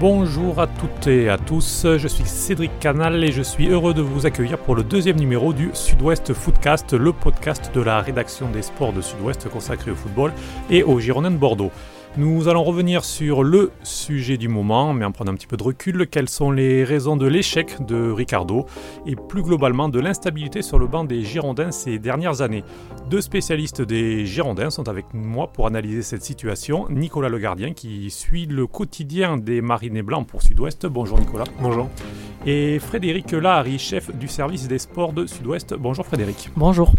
Bonjour à toutes et à tous, je suis Cédric Canal et je suis heureux de vous accueillir pour le deuxième numéro du Sud-Ouest Footcast, le podcast de la rédaction des sports de Sud-Ouest consacré au football et au Girondins de Bordeaux. Nous allons revenir sur le sujet du moment, mais en prenant un petit peu de recul, quelles sont les raisons de l'échec de Ricardo et plus globalement de l'instabilité sur le banc des Girondins ces dernières années. Deux spécialistes des Girondins sont avec moi pour analyser cette situation. Nicolas Le Gardien qui suit le quotidien des Marinés Blancs pour Sud-Ouest. Bonjour Nicolas. Bonjour. Et Frédéric Lahari, chef du service des sports de Sud-Ouest. Bonjour Frédéric. Bonjour.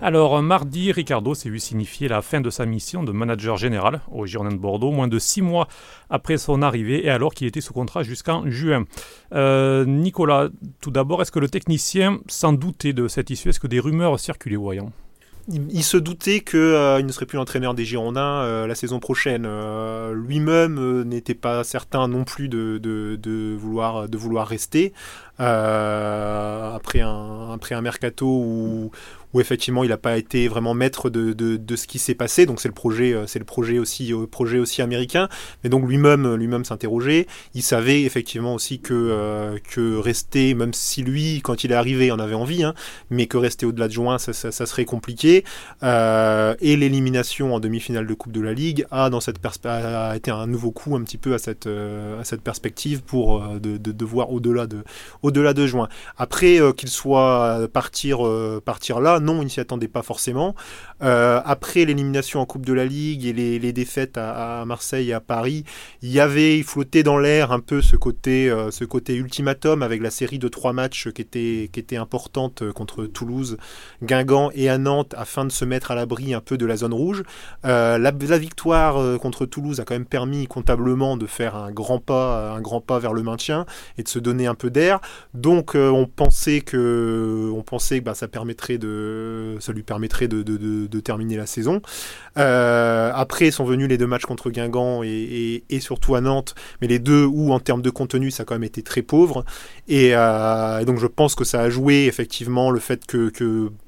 Alors, mardi, Ricardo s'est vu signifier la fin de sa mission de manager général au Girondin de Bordeaux, moins de six mois après son arrivée et alors qu'il était sous contrat jusqu'en juin. Euh, Nicolas, tout d'abord, est-ce que le technicien s'en doutait de cette issue? Est-ce que des rumeurs circulaient voyant il, se doutait qu'il euh, ne serait plus l'entraîneur des Girondins euh, la saison prochaine. Lui-même n'était pas certain non plus de, de, vouloir, de vouloir rester. après, un, après un mercato où, où effectivement il n'a pas été vraiment maître de, de, ce qui s'est passé. Donc c'est le projet, euh, c'est le projet aussi, euh, projet aussi américain. Mais donc lui-même, euh, lui-même s'interrogeait. Il savait effectivement aussi que que rester, même si lui, quand il est arrivé, en avait envie, hein, mais que rester au-delà de juin, ça, serait compliqué. et l'élimination en demi-finale de Coupe de la Ligue a dans cette a été un nouveau coup un petit peu à cette à cette perspective pour de, de, voir au-delà de au-delà de juin. Après qu'il soit partir partir là non, il ne s'y attendait pas forcément. Euh, après l'élimination en Coupe de la Ligue et les, défaites à, Marseille et à Paris, il y avait, il flottait dans l'air un peu ce côté, euh, ultimatum avec la série de trois matchs qui était, qui importante contre Toulouse, Guingamp et à Nantes afin de se mettre à l'abri un peu de la zone rouge. Euh, la, victoire contre Toulouse a quand même permis comptablement de faire un grand pas, un grand pas vers le maintien et de se donner un peu d'air. Donc on pensait que, on pensait que bah, ça permettrait de ça lui permettrait de, terminer la saison. Euh, après sont venus les deux matchs contre Guingamp et, surtout à Nantes, mais les deux où en termes de contenu ça a quand même été très pauvre. Et, euh, donc je pense que ça a joué effectivement le fait que,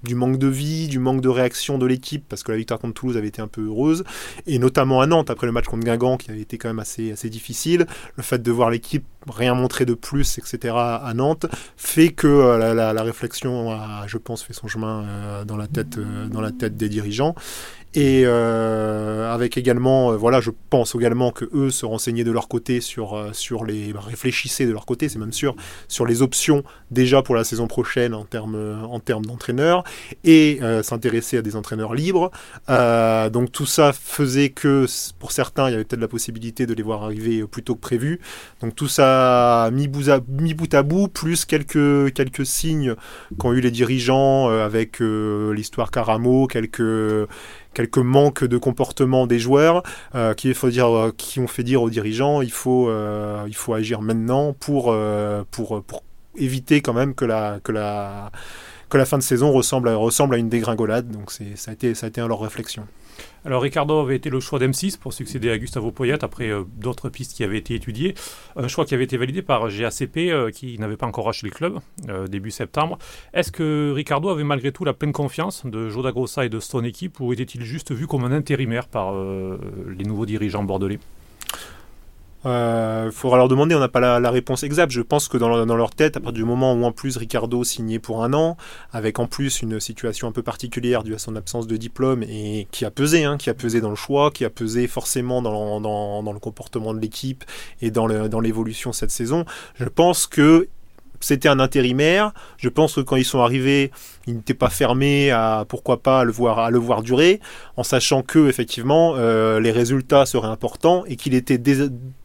du manque de vie, du manque de réaction de l'équipe, parce que la victoire contre Toulouse avait été un peu heureuse, et notamment à Nantes après le match contre Guingamp qui avait été quand même assez, difficile, le fait de voir l'équipe rien montrer de plus, etc. à Nantes, fait que euh, la, réflexion a, je pense, fait son chemin euh, dans la tête, euh, dans la tête des dirigeants. Et euh, avec également, euh, voilà, je pense également que eux se renseignaient de leur côté sur, euh, sur les, bah, réfléchissaient de leur côté, c'est même sûr, sur les options déjà pour la saison prochaine en termes en termes d'entraîneurs et s'intéresser à des entraîneurs libres. donc tout ça faisait que pour certains, il y avait peut-être la possibilité de les voir arriver plus tôt que prévu. Donc tout ça mis bout à, mis bout, à bout, plus quelques quelques signes qu'ont eu les dirigeants avec l'histoire Caramo, quelques quelques manques de comportement des joueurs euh, qui, faut dire, euh, qui ont fait dire aux dirigeants il faut, euh, il faut agir maintenant pour, pour, pour éviter quand même que la, que la, que la fin de saison ressemble à, ressemble à une dégringolade. Donc ça a, été, ça a été leur réflexion. Alors Ricardo avait été le choix d'M6 pour succéder à Gustavo Poyet après euh, d'autres pistes qui avaient été étudiées. Un choix qui avait été validé par GACP euh, qui n'avait pas encore acheté le club euh, début septembre. Est-ce que Ricardo avait malgré tout la pleine confiance de Joda Grossa et de son équipe ou était-il juste vu comme un intérimaire par les nouveaux dirigeants bordelais? Il euh, faudra leur demander, on n'a pas la, réponse exacte. Je pense que dans leur, tête, à partir du moment où en plus Ricardo signait pour un an, avec en plus une situation un peu particulière due à son absence de diplôme et qui a pesé, hein, qui a pesé dans le choix, qui a pesé forcément dans, dans le comportement de l'équipe et dans l'évolution cette saison, je pense que c'était un intérimaire. Je pense que quand ils sont arrivés, ils n'étaient pas fermés à pourquoi pas le voir à le voir durer, en sachant que effectivement euh, les résultats seraient importants et qu'il était dès,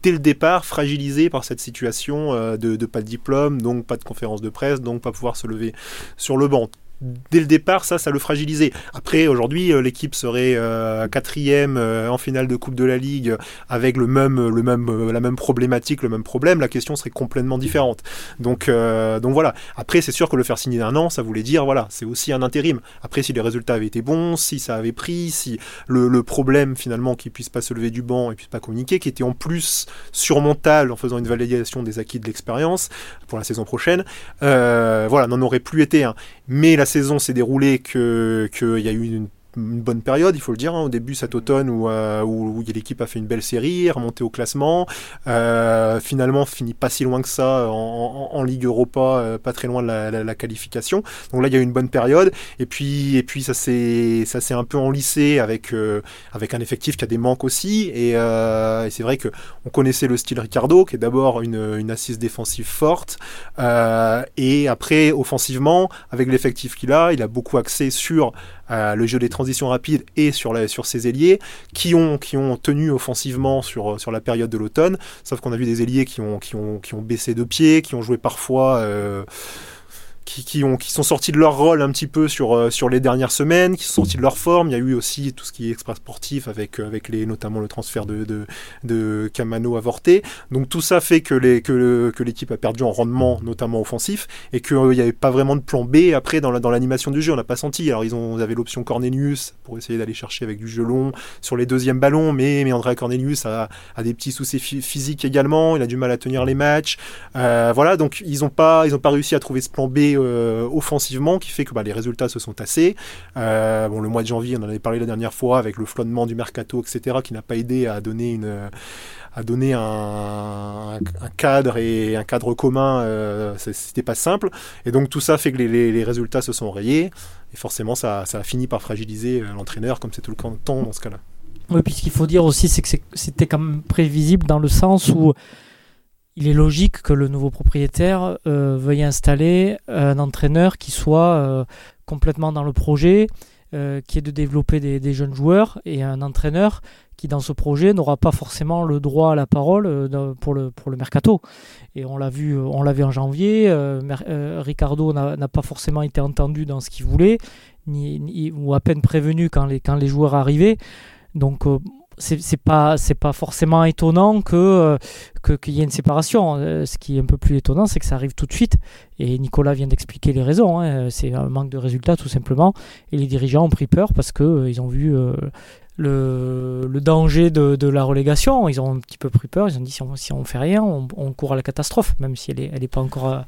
le départ fragilisé par cette situation euh, de, de pas de diplôme, donc pas de conférence de presse, donc pas pouvoir se lever sur le banc dès le départ, ça, ça le fragilisait. Après, aujourd'hui, euh, l'équipe serait euh, quatrième euh, en finale de Coupe de la Ligue avec le même, le même, la même problématique, le même problème. La question serait complètement différente. Donc, donc voilà. Après, c'est sûr que le faire signer d'un an, ça voulait dire, voilà, c'est aussi un intérim. Après, si les résultats avaient été bons, si ça avait pris, si le, problème finalement qu'il puisse pas se lever du banc et puisse pas communiquer, qui était en plus surmontable en faisant une validation des acquis de l'expérience pour la saison prochaine, voilà, n'en aurait plus été un. Mais la saison s'est déroulée qu'il y a eu une bonne période, il faut le dire, hein, au début cet automne où, où, l'équipe a fait une belle série, remonté au classement, finalement finit pas si loin que ça en, Ligue Europa, pas très loin de la, qualification. Donc là, il y a eu une bonne période, et puis, et puis ça s'est un peu enlissé avec, avec un effectif qui a des manques aussi, et, c'est vrai que on connaissait le style Ricardo, qui est d'abord une, une, assise défensive forte, et après offensivement, avec l'effectif qu'il a, il a beaucoup axé sur euh, le jeu des transitions rapides et sur, la, sur ses ailiers qui ont, qui ont tenu offensivement sur, sur la période de l'automne. Sauf qu'on a vu des ailiers qui ont, qui, ont, qui ont baissé de pied, qui ont joué parfois. Euh, qui, ont, qui sont sortis de leur rôle un petit peu sur, euh, sur les dernières semaines, qui sont sortis de leur forme. Il y a eu aussi tout ce qui est extra sportif avec, euh, avec les, notamment le transfert de, de, de Camano avorté. Donc tout ça fait que, les, que, que l'équipe a perdu en rendement, notamment offensif, et qu'il n'y avait pas vraiment de plan B après dans, dans l'animation du jeu. On n'a pas senti. Alors ils, ont, avaient l'option Cornelius pour essayer d'aller chercher avec du jeu long sur les deuxièmes ballons, mais, mais André Cornelius a, a des petits soucis physiques également. Il a du mal à tenir les matchs. Euh, voilà, donc ils n'ont pas, ils pas réussi à trouver ce plan B euh, offensivement qui fait que bah, les résultats se sont tassés. Euh, bon, le mois de janvier, on en avait parlé la dernière fois avec le flottement du mercato, etc., qui n'a pas aidé à donner un, cadre et un cadre commun, euh, c'était pas simple. Et donc tout ça fait que les, résultats se sont rayés. Et forcément, ça, a fini par fragiliser l'entraîneur, comme c'est tout le temps dans ce cas-là. Oui, puis ce qu'il faut dire aussi, c'est que c'était quand même prévisible dans le sens où il est logique que le nouveau propriétaire euh, veuille installer un entraîneur qui soit euh, complètement dans le projet, euh, qui est de développer des, jeunes joueurs, et un entraîneur qui, dans ce projet, n'aura pas forcément le droit à la parole pour, le, pour le mercato. Et on l'a vu, on l'a vu en janvier. Ricardo n'a pas forcément été entendu dans ce qu'il voulait, ni, ou à peine prévenu quand les, quand les joueurs arrivaient. Donc c'est pas c'est pas forcément étonnant que qu'il y ait une séparation. Euh, ce qui est un peu plus étonnant, c'est que ça arrive tout de suite. Et Nicolas vient d'expliquer les raisons. Hein. C'est un manque de résultats tout simplement. Et les dirigeants ont pris peur parce que euh, ils ont vu euh, le, danger de, la relégation. Ils ont un petit peu pris peur. Ils ont dit si on, si fait rien, on, on, court à la catastrophe, même si elle n'est elle est pas encore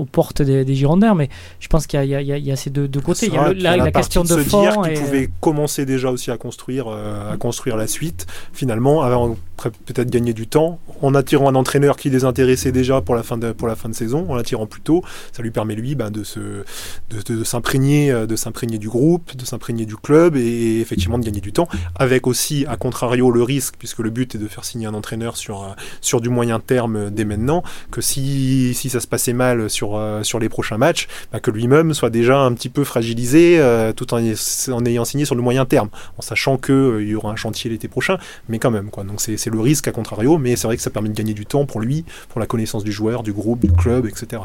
aux portes des, des Girondins. Mais je pense qu'il y, y, a ces deux, côtés. Il y a, la, question de se fond. Dire et... pouvait commencer déjà aussi à construire, à construire la suite, finalement, avant peut-être gagner du temps, en attirant un entraîneur qui les intéressait déjà pour la fin de, pour la fin de saison, en l'attirant plus tôt. Ça lui permet, lui, bah, de, se, de, de, s'imprégner, euh, de s'imprégner du groupe, de s'imprégner du club et, effectivement de gagner du temps. Avec aussi, à contrario, le risque, puisque le but est de faire signer un entraîneur sur, euh, sur du moyen terme dès maintenant, que si, si ça se passait mal sur, euh, sur les prochains matchs, bah, que lui-même soit déjà un petit peu fragilisé tout en, en, ayant signé sur le moyen terme, en sachant qu'il y aura un chantier l'été prochain, mais quand même. Quoi. Donc c'est le risque à contrario, mais c'est vrai que ça permet de gagner du temps pour lui, pour la connaissance du joueur, du groupe, du club, etc.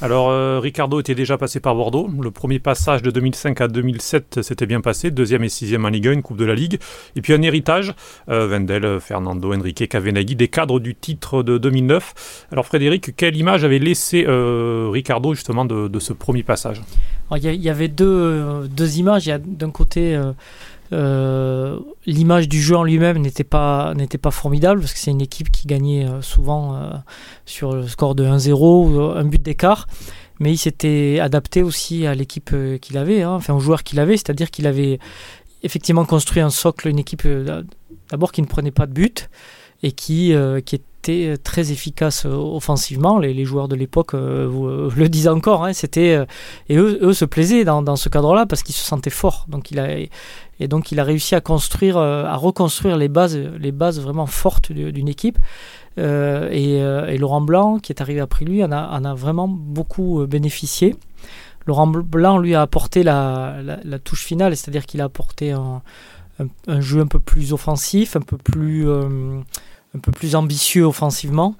Alors, euh, Ricardo était déjà passé par Bordeaux. Le premier passage de 2005 à 2007 s'était bien passé. Deuxième et sixième en Ligue 1, une Coupe de la Ligue. Et puis un héritage, euh, Wendel, Fernando, Enrique, Cavenaghi, des cadres du titre de 2009. Alors, Frédéric, quelle image avait laissé euh, Ricardo justement de, ce premier passage? Il y, avait deux, deux images. Il y a d'un côté euh, l'image du jeu en lui-même n'était pas, n'était pas formidable parce que c'est une équipe qui gagnait euh, souvent euh, sur le score de 1-0 ou un but d'écart. Mais il s'était adapté aussi à l'équipe qu'il avait, hein, enfin au joueur qu'il avait, c'est-à-dire qu'il avait effectivement construit un socle, une équipe d'abord qui ne prenait pas de but et qui, qui était très efficace offensivement. Les, joueurs de l'époque le disent encore. Hein, c'était et eux, se plaisaient dans, dans ce cadre-là parce qu'ils se sentaient forts. Donc il a, et donc il a réussi à construire, euh, à reconstruire les bases, les bases vraiment fortes d'une équipe. Euh, euh, et, Laurent Blanc, qui est arrivé après lui, en a, en a vraiment beaucoup bénéficié. Laurent Blanc lui a apporté la, la, touche finale, c'est-à-dire qu'il a apporté un, un, jeu un peu plus offensif, un peu plus, un peu plus ambitieux offensivement.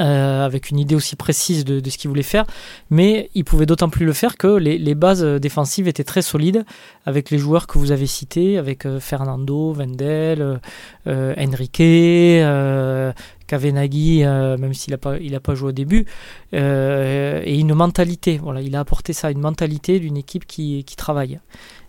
Euh, avec une idée aussi précise de, ce qu'il voulait faire, mais il pouvait d'autant plus le faire que les, bases défensives étaient très solides avec les joueurs que vous avez cités, avec euh, Fernando, Wendel, euh, Enrique, qu'avait Nagui, même s'il n'a pas, il a pas joué au début, et une mentalité. Voilà, il a apporté ça, une mentalité d'une équipe qui, qui travaille.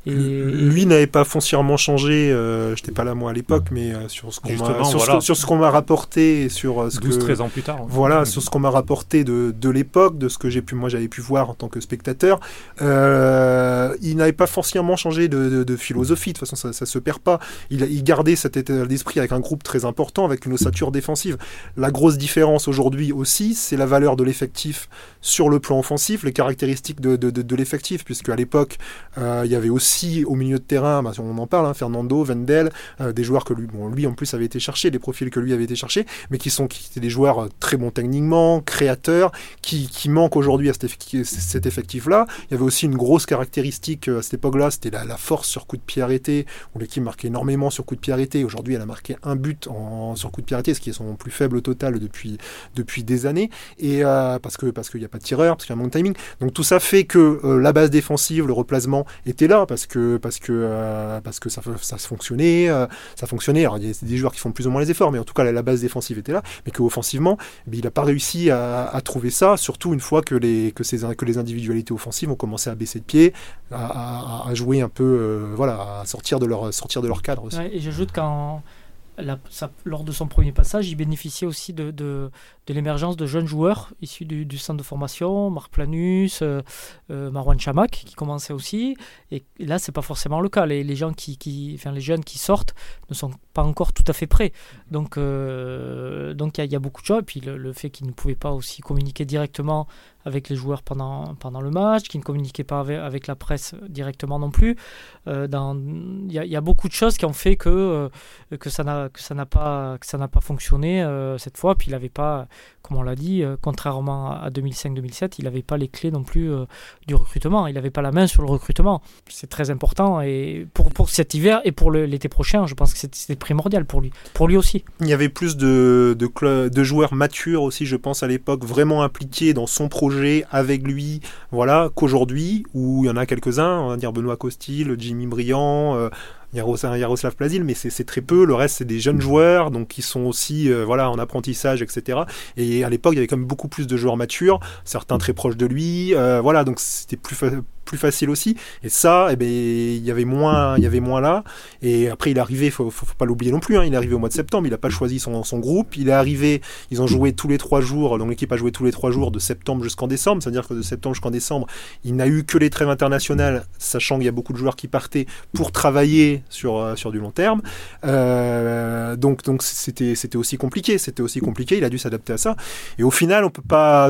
Lui n'avait pas foncièrement changé, euh, je n'étais pas là moi à l'époque, mais euh, sur ce qu'on m'a sur, ce qu'on m'a rapporté et sur euh, ce 12, 13 ans plus tard. Voilà, sur ce qu'on m'a rapporté de, de l'époque, de ce que j'ai pu moi j'avais pu voir en tant que spectateur, il n'avait pas foncièrement changé de, de, philosophie. De toute façon, ça, ça se perd pas. Il, il gardait cet état d'esprit avec un groupe très important, avec une ossature défensive. La grosse différence aujourd'hui aussi, c'est la valeur de l'effectif sur le plan offensif, les caractéristiques de, de, de l'effectif, puisque à l'époque, il y avait aussi au milieu de terrain, bah, on en parle, hein, Fernando, Vendel, euh, des joueurs que lui, bon, lui en plus avait été cherché, les profils que lui avait été cherché, mais qui sont qui étaient des joueurs euh, très bons techniquement, créateurs, qui, qui manquent aujourd'hui à cet effectif-là. Il y avait aussi une grosse caractéristique euh, à cette époque-là, c'était la, force sur coup de pied arrêté, où l'équipe marquait énormément sur coup de pied arrêté. Aujourd'hui, elle a marqué un but en, sur coup de pied arrêté, ce qui est son plus faible total depuis, depuis des années, et parce que parce qu'il n'y a pas de tireur, parce qu'il y a un manque de timing. Donc tout ça fait que la base défensive, le replacement était là, parce que parce que euh, parce que ça ça fonctionnait, euh, ça fonctionnait. Alors il y a des joueurs qui font plus ou moins les efforts, mais en tout cas la, base défensive était là, mais qu'offensivement, il n'a pas réussi à, trouver ça, surtout une fois que les que ces que les individualités offensives ont commencé à baisser de pied, à, jouer un peu, euh, voilà, à sortir de leur sortir de leur cadre aussi. et j'ajoute qu'en lors de son premier passage, il bénéficiait aussi de, de, l'émergence de jeunes joueurs issus du, centre de formation, Marc Planus, euh, euh, Marwan Chamak, qui commençait aussi. Et là, c'est pas forcément le cas. Les, gens qui, qui, les jeunes qui sortent ne sont pas encore tout à fait prêts. Donc, euh, donc il y, a beaucoup de choses. Et puis le, le fait qu'ils ne pouvaient pas aussi communiquer directement avec les joueurs pendant, pendant le match, qui ne communiquaient pas avec, la presse directement non plus. Euh, il y, a beaucoup de choses qui ont fait que, euh, que ça n'a pas, pas fonctionné euh, cette fois. Puis il n'avait pas, comme on l'a dit, contrairement à 2005-2007, il n'avait pas les clés non plus du recrutement. Il n'avait pas la main sur le recrutement. C'est très important et pour, pour cet hiver et pour l'été prochain, je pense que c'était primordial pour lui, pour lui aussi. Il y avait plus de, de joueurs matures aussi, je pense, à l'époque, vraiment impliqués dans son projet avec lui, voilà, qu'aujourd'hui, où il y en a quelques-uns, on va dire Benoît Costil, Jimmy Briand, euh, Yaroslav Plazil, mais c'est très peu. Le reste, c'est des jeunes joueurs, donc qui sont aussi euh, voilà, en apprentissage, etc. Et à l'époque, il y avait quand même beaucoup plus de joueurs matures, certains très proches de lui. Euh, voilà, donc c'était plus, plus facile aussi. Et ça, eh ben, il y avait moins, il y avait moins là. Et après, il est arrivé, faut, faut, pas l'oublier non plus. Hein, il est arrivé au mois de septembre. Il n'a pas choisi son, son, groupe. Il est arrivé. Ils ont joué tous les trois jours. Donc l'équipe a joué tous les trois jours de septembre jusqu'en décembre. C'est-à-dire que de septembre jusqu'en décembre, il n'a eu que les trêves internationales, sachant qu'il y a beaucoup de joueurs qui partaient pour travailler sur euh, sur du long terme. Euh, donc donc c'était c'était aussi compliqué. C'était aussi compliqué. Il a dû s'adapter à ça. Et au final, on peut pas.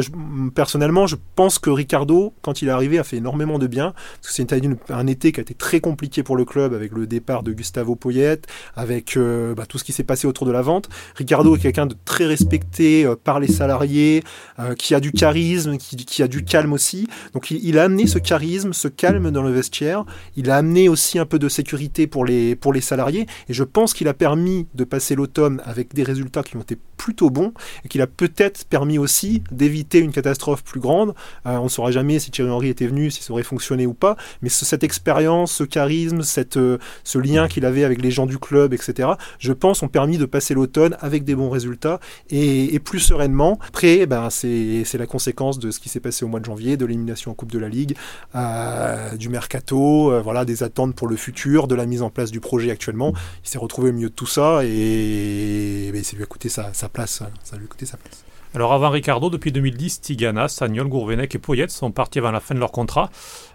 personnellement, je pense que Ricardo, quand il est arrivé, a fait énormément de bien, parce que c'est un été qui a été très compliqué pour le club avec le départ de Gustavo Poyet, avec euh, bah, tout ce qui s'est passé autour de la vente. Ricardo est quelqu'un de très respecté euh, par les salariés, euh, qui a du charisme, qui, a du calme aussi. Donc il, a amené ce charisme, ce calme dans le vestiaire. Il a amené aussi un peu de sécurité pour les, pour les salariés. Et je pense qu'il a permis de passer l'automne avec des résultats qui ont été plutôt bons et qu'il a peut-être permis aussi d'éviter une catastrophe plus grande. on ne saura jamais si Thierry Henry était venu, si ça aurait fonctionné fonctionner ou pas, mais cette expérience, ce charisme, cette, euh, ce lien qu'il avait avec les gens du club, etc., je pense, ont permis de passer l'automne avec des bons résultats et, plus sereinement. Après, ben, c'est la conséquence de ce qui s'est passé au mois de janvier, de l'élimination en Coupe de la Ligue, euh, du mercato, euh, voilà, des attentes pour le futur, de la mise en place du projet actuellement. Il s'est retrouvé au milieu de tout ça et, ben, ça lui a coûté sa, sa place. Ça lui a coûté sa place. Alors avant Ricardo, depuis 2010, Tigana, Sagnol, Gourvenec et Poyet sont partis avant la fin de leur contrat.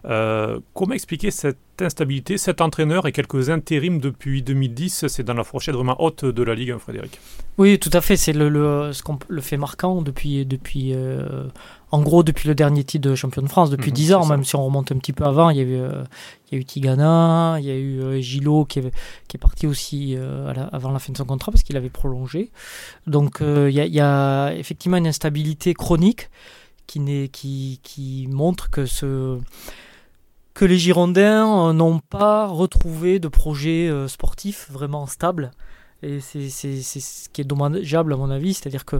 Euh, comment expliquer cette instabilité, cet entraîneur et quelques intérims depuis 2010 C'est dans la fourchette vraiment haute de la Ligue, Frédéric. Oui, tout à fait. C'est le, le, ce le fait marquant depuis, depuis euh, en gros, depuis le dernier titre de champion de France, depuis 10 mhm, ans, même si on remonte un petit peu avant, il y a eu, euh, il y a eu Tigana, il y a eu euh, Gilo qui est, qui est parti aussi euh, avant la fin de son contrat parce qu'il avait prolongé. Donc il y, a, il, y a, effectivement une instabilité chronique qui, qui, qui montre que, ce, que les Girondins n'ont pas retrouvé de projet sportif vraiment stable. Et c'est ce qui est dommageable à mon avis, c'est-à-dire que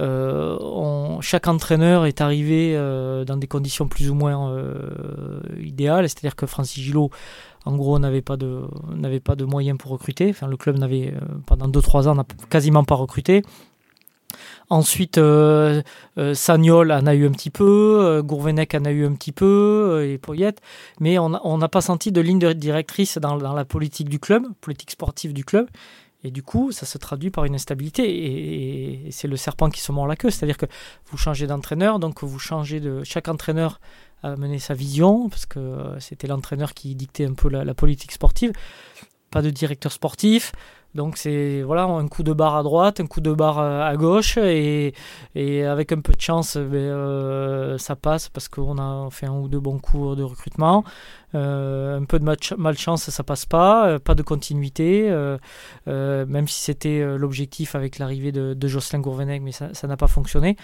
euh, chaque entraîneur est arrivé euh, dans des conditions plus ou moins euh, idéales, c'est-à-dire que Francis Gillot, en gros, n'avait pas de pas de moyens pour recruter. Enfin, le club n'avait pendant 2-3 ans n'a quasiment pas recruté. Ensuite, Sagnol en a eu un petit peu, Gourvenec en a eu un petit peu, et Poyette, mais on n'a pas senti de ligne directrice dans, la politique du club, politique sportive du club. Et du coup, ça se traduit par une instabilité. Et, c'est le serpent qui se mord la queue. C'est-à-dire que vous changez d'entraîneur, donc vous changez de. Chaque entraîneur a mené sa vision, parce que c'était l'entraîneur qui dictait un peu la politique sportive. Pas de directeur sportif. Donc c'est voilà un coup de barre à droite, un coup de barre à gauche et, avec un peu de chance ben, euh, ça passe parce qu'on a fait un ou deux bons cours de recrutement. Euh, un peu de malchance ça passe pas, euh, pas de continuité, même si c'était l'objectif avec l'arrivée de, de, Jocelyn Gourvenec mais ça n'a pas fonctionné.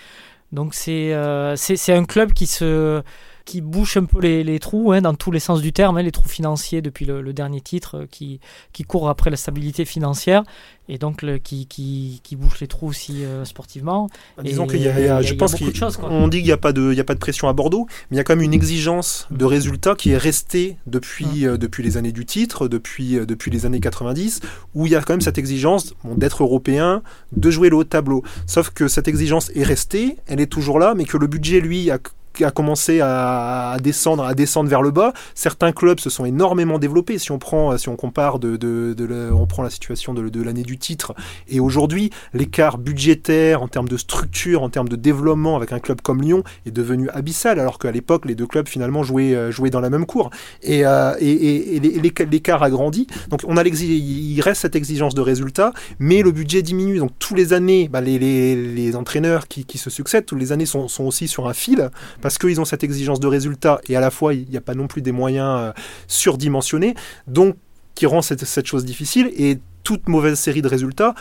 Donc c'est c'est un club qui se qui bouche un peu les, trous, hein, dans tous les sens du terme, hein, les trous financiers depuis le, dernier titre, euh, qui, qui court après la stabilité financière, et donc le, qui, qui, qui, bouche les trous aussi euh, sportivement. Bah, disons qu'il y, a, je pense qu'on dit qu'il n'y a, pas de, il y a pas de pression à Bordeaux, mais il y a quand même une exigence de résultats qui est restée depuis, mmh. euh, depuis les années du titre, depuis, depuis les années 90, où il y a quand même cette exigence d'être européen, de jouer le haut tableau. Sauf que cette exigence est restée, elle est toujours là, mais que le budget, lui, a a commencé à, descendre, à descendre vers le bas. Certains clubs se sont énormément développés. Si on prend, si on compare de, de, on prend la situation de, l'année du titre et aujourd'hui, l'écart budgétaire en termes de structure, en termes de développement avec un club comme Lyon est devenu abyssal, alors qu'à l'époque, les deux clubs finalement jouaient, euh, jouaient dans la même cour. Et, euh, et, l'écart a grandi. Donc on a il reste cette exigence de résultat, mais le budget diminue. Donc tous les années, bah, les, les, entraîneurs qui, qui, se succèdent, tous les années sont, sont aussi sur un fil parce qu'ils ont cette exigence de résultat et à la fois il n'y a pas non plus des moyens euh, surdimensionnés, donc qui rend cette, cette chose difficile. Et toute mauvaise série de résultats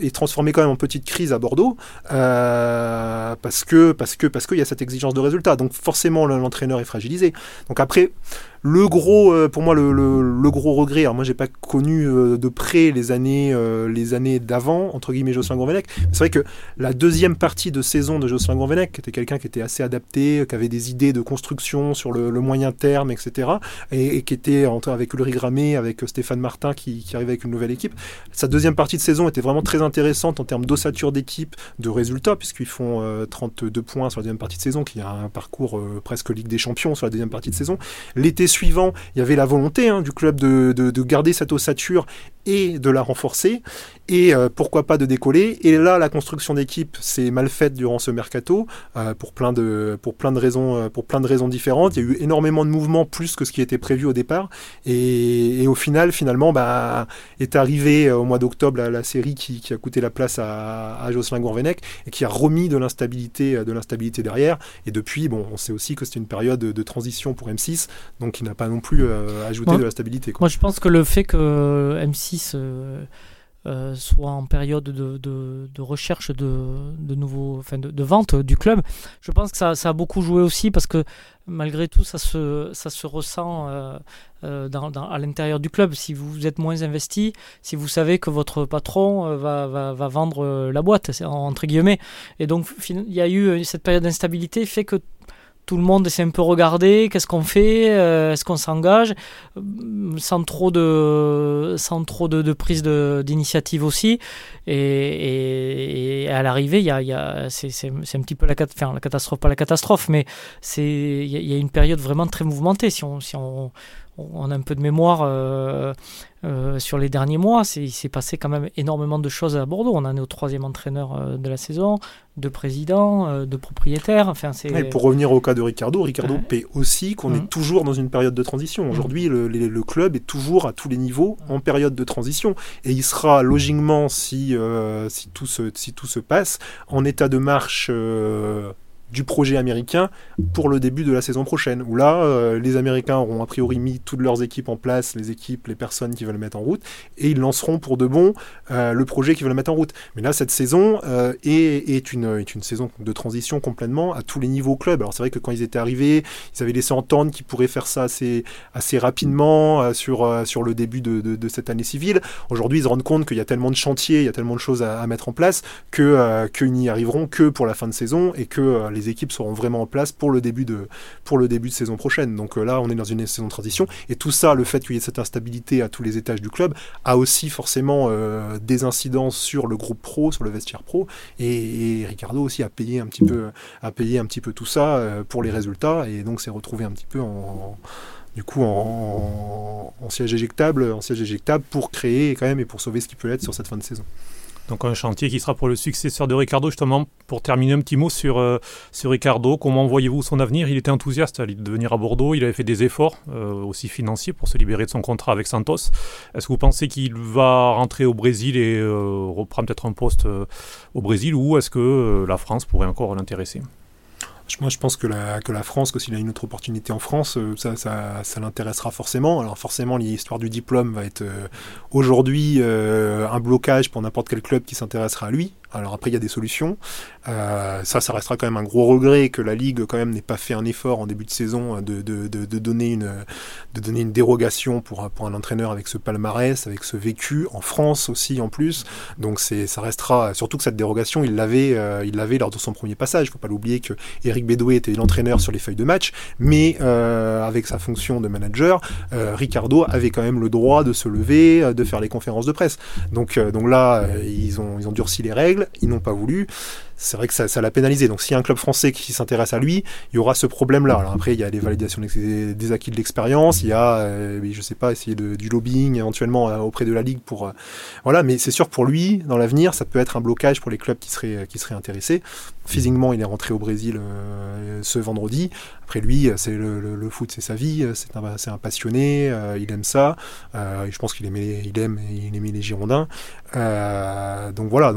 est transformée quand même en petite crise à Bordeaux euh, parce que parce que parce qu'il y a cette exigence de résultat. Donc forcément l'entraîneur est fragilisé. Donc après le gros, euh, pour moi, le, le, gros regret, alors moi j'ai pas connu euh, de près les années, les années d'avant, entre guillemets, Jocelyn Gourvenec. C'est vrai que la deuxième partie de saison de Jocelyn Gourvenec, qui était quelqu'un qui était assez adapté, qui avait des idées de construction sur le, moyen terme, etc., et, qui était entre, avec Ulrich Gramé, avec Stéphane Martin qui, qui, arrivait avec une nouvelle équipe. Sa deuxième partie de saison était vraiment très intéressante en termes d'ossature d'équipe, de résultats, puisqu'ils font 32 points sur la deuxième partie de saison, qui a un parcours presque Ligue des Champions sur la deuxième partie de saison. L'été suivant, il y avait la volonté hein, du club de, garder cette ossature et de la renforcer, et euh, pourquoi pas de décoller. Et là, la construction d'équipe s'est mal faite durant ce mercato euh, pour plein de pour plein de raisons euh, pour plein de raisons différentes. Il y a eu énormément de mouvements plus que ce qui était prévu au départ, et, au final, finalement, bah, est arrivé au mois d'octobre la, la, série qui, a coûté la place à, à Jocelyn Gourvenec et qui a remis de l'instabilité de l'instabilité derrière. Et depuis, bon, on sait aussi que c'était une période de, transition pour M6, donc il n'a pas non plus ajouté de la stabilité. Moi, je pense que le fait que M6 euh, euh, soit en période de, recherche de, nouveaux, enfin de, vente du club. Je pense que ça, a beaucoup joué aussi parce que malgré tout, ça se, ressent euh, à l'intérieur du club. Si vous êtes moins investi, si vous savez que votre patron va, va, va vendre la boîte, entre guillemets. Et donc, il y a eu cette période d'instabilité fait que tout le monde s'est un peu regardé, qu'est-ce qu'on fait, euh, est-ce qu'on s'engage, sans trop de, sans trop de, de prise d'initiative aussi. Et, à l'arrivée, y a, y a c'est, un petit peu la, enfin, la catastrophe, pas la catastrophe, mais il y, a une période vraiment très mouvementée. Si on, si on a un peu de mémoire euh, euh, sur les derniers mois. il s'est passé quand même énormément de choses à Bordeaux. On en est au troisième entraîneur euh, de la saison, de président, de propriétaire. Enfin, c'est... pour revenir au cas de Ricardo, Ricardo paie aussi qu'on est mmh. toujours dans une période de transition. Mmh. Aujourd'hui, le, club est toujours à tous les niveaux en période de transition. Et il sera logiquement, si, si, tout, se, si tout se passe, en état de marche du projet américain pour le début de la saison prochaine, où là, euh, les Américains auront a priori mis toutes leurs équipes en place, les équipes, les personnes qui veulent mettre en route, et ils lanceront pour de bon euh, le projet qu'ils veulent mettre en route. Mais là, cette saison euh, est, une, saison de transition complètement à tous les niveaux club. Alors c'est vrai que quand ils étaient arrivés, ils avaient laissé entendre qu'ils pourraient faire ça assez, rapidement sur, sur le début de, de, cette année civile. Aujourd'hui, ils se rendent compte qu'il y a tellement de chantiers, il y a tellement de choses à, mettre en place, que qu'ils n'y arriveront que pour la fin de saison et que les équipes seront vraiment en place pour le début de, pour le début de saison prochaine. Donc là, on est dans une saison de transition. Et tout ça, le fait qu'il y ait cette instabilité à tous les étages du club, a aussi forcément des incidences sur le groupe pro, sur le vestiaire pro. Et, Ricardo aussi a payé un petit peu, a payé un petit peu tout ça pour les résultats. Et donc s'est retrouvé un petit peu en du coup en, siège éjectable, en siège éjectable pour créer quand même et pour sauver ce qui peut être sur cette fin de saison. Donc un chantier qui sera pour le successeur de Ricardo justement. Pour terminer un petit mot sur, euh, Ricardo, comment voyez-vous son avenir? Il était enthousiaste à venir à Bordeaux, il avait fait des efforts euh, aussi financiers pour se libérer de son contrat avec Santos. Est-ce que vous pensez qu'il va rentrer au Brésil et euh, reprendre peut-être un poste au Brésil ou est-ce que la France pourrait encore l'intéresser? Moi, je pense que la, France, que s'il a une autre opportunité en France, euh, ça, ça, ça l'intéressera forcément. Alors forcément, l'histoire du diplôme va être euh, aujourd'hui euh, un blocage pour n'importe quel club qui s'intéressera à lui. Alors après, il y a des solutions. Euh, ça, ça restera quand même un gros regret que la Ligue quand même n'ait pas fait un effort en début de saison de, de, donner, une, dérogation pour, pour un entraîneur avec ce palmarès, avec ce vécu, en France aussi en plus. Donc ça restera, surtout que cette dérogation, il l'avait, euh, lors de son premier passage. Il faut pas l'oublier que Eric Bédoué était l'entraîneur sur les feuilles de match, mais euh, avec sa fonction de manager, Ricardo avait quand même le droit de se lever, de faire les conférences de presse. Donc, donc là, ils ont, ils ont durci les règles ils n'ont pas voulu c'est vrai que ça, l'a pénalisé. Donc s'il y a un club français qui s'intéresse à lui, il y aura ce problème-là. Après, il y a les validations des acquis de l'expérience, il y a, euh, je sais pas, essayer du lobbying éventuellement euh, auprès de la ligue pour, euh, voilà. Mais c'est sûr pour lui, dans l'avenir, ça peut être un blocage pour les clubs qui seraient qui seraient intéressés. Physiquement, il est rentré au Brésil ce vendredi. Après lui, c'est le, foot, c'est sa vie, c'est un, passionné, il aime ça. je pense qu'il aimait, il aime, il aimait les Girondins. donc voilà,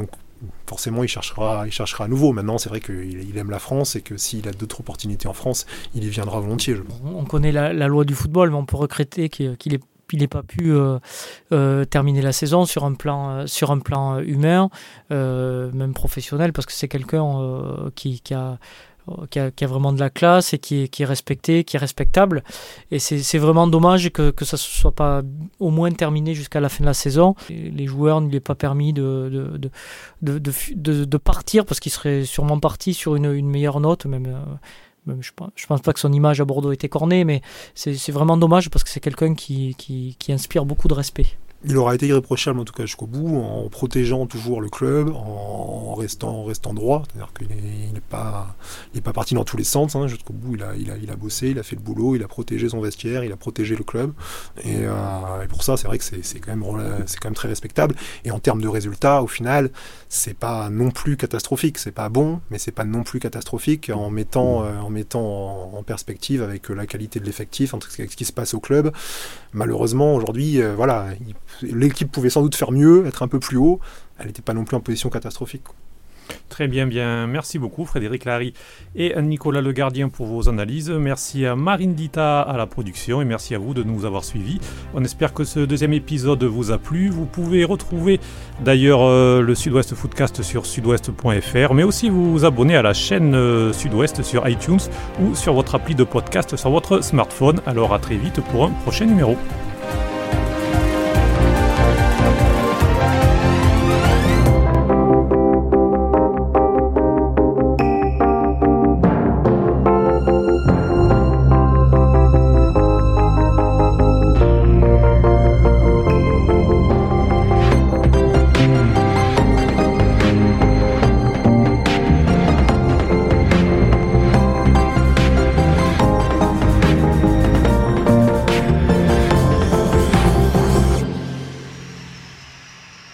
forcément il cherchera, il cherchera à nouveau. Maintenant, c'est vrai qu'il aime la France et que s'il a d'autres opportunités en France, il y viendra volontiers. On connaît la, loi du football, mais on peut regretter qu'il n'ait pas pu euh, euh, terminer la saison sur un plan, euh, sur un plan humain, même professionnel, parce que c'est quelqu'un qui, a qui a, vraiment de la classe et qui est, est respecté, qui est respectable. Et c'est vraiment dommage que, ça ne soit pas au moins terminé jusqu'à la fin de la saison. Les joueurs ne lui aient pas permis de, partir parce qu'il serait sûrement parti sur une, meilleure note, même. Euh, je je pense pas que son image à Bordeaux était cornée, mais c'est vraiment dommage parce que c'est quelqu'un qui, qui, qui inspire beaucoup de respect il aura été irréprochable en tout cas jusqu'au bout, en protégeant toujours le club, en restant, en restant droit. C'est-à-dire qu'il n'est pas, il pas parti dans tous les sens. Hein. Jusqu'au bout, il a, il, a, il a bossé, il a fait le boulot, il a protégé son vestiaire, il a protégé le club. Et, euh, pour ça, c'est vrai que c'est quand, même, quand même très respectable. Et en termes de résultats, au final, c'est pas non plus catastrophique. C'est pas bon, mais c'est pas non plus catastrophique en mettant, euh, en, mettant en, perspective avec la qualité de l'effectif, avec ce qui se passe au club. Malheureusement, aujourd'hui, euh, voilà, l'équipe pouvait sans doute faire mieux, être un peu plus haut. Elle n'était pas non plus en position catastrophique. Très bien, bien. Merci beaucoup Frédéric Larry et Nicolas Le Gardien pour vos analyses. Merci à Marine Dita à la production et merci à vous de nous avoir suivis. On espère que ce deuxième épisode vous a plu. Vous pouvez retrouver d'ailleurs euh, le Sud-Ouest Footcast sur sudouest.fr, mais aussi vous abonner à la chaîne euh, Sud-Ouest sur iTunes ou sur votre appli de podcast sur votre smartphone. Alors à très vite pour un prochain numéro.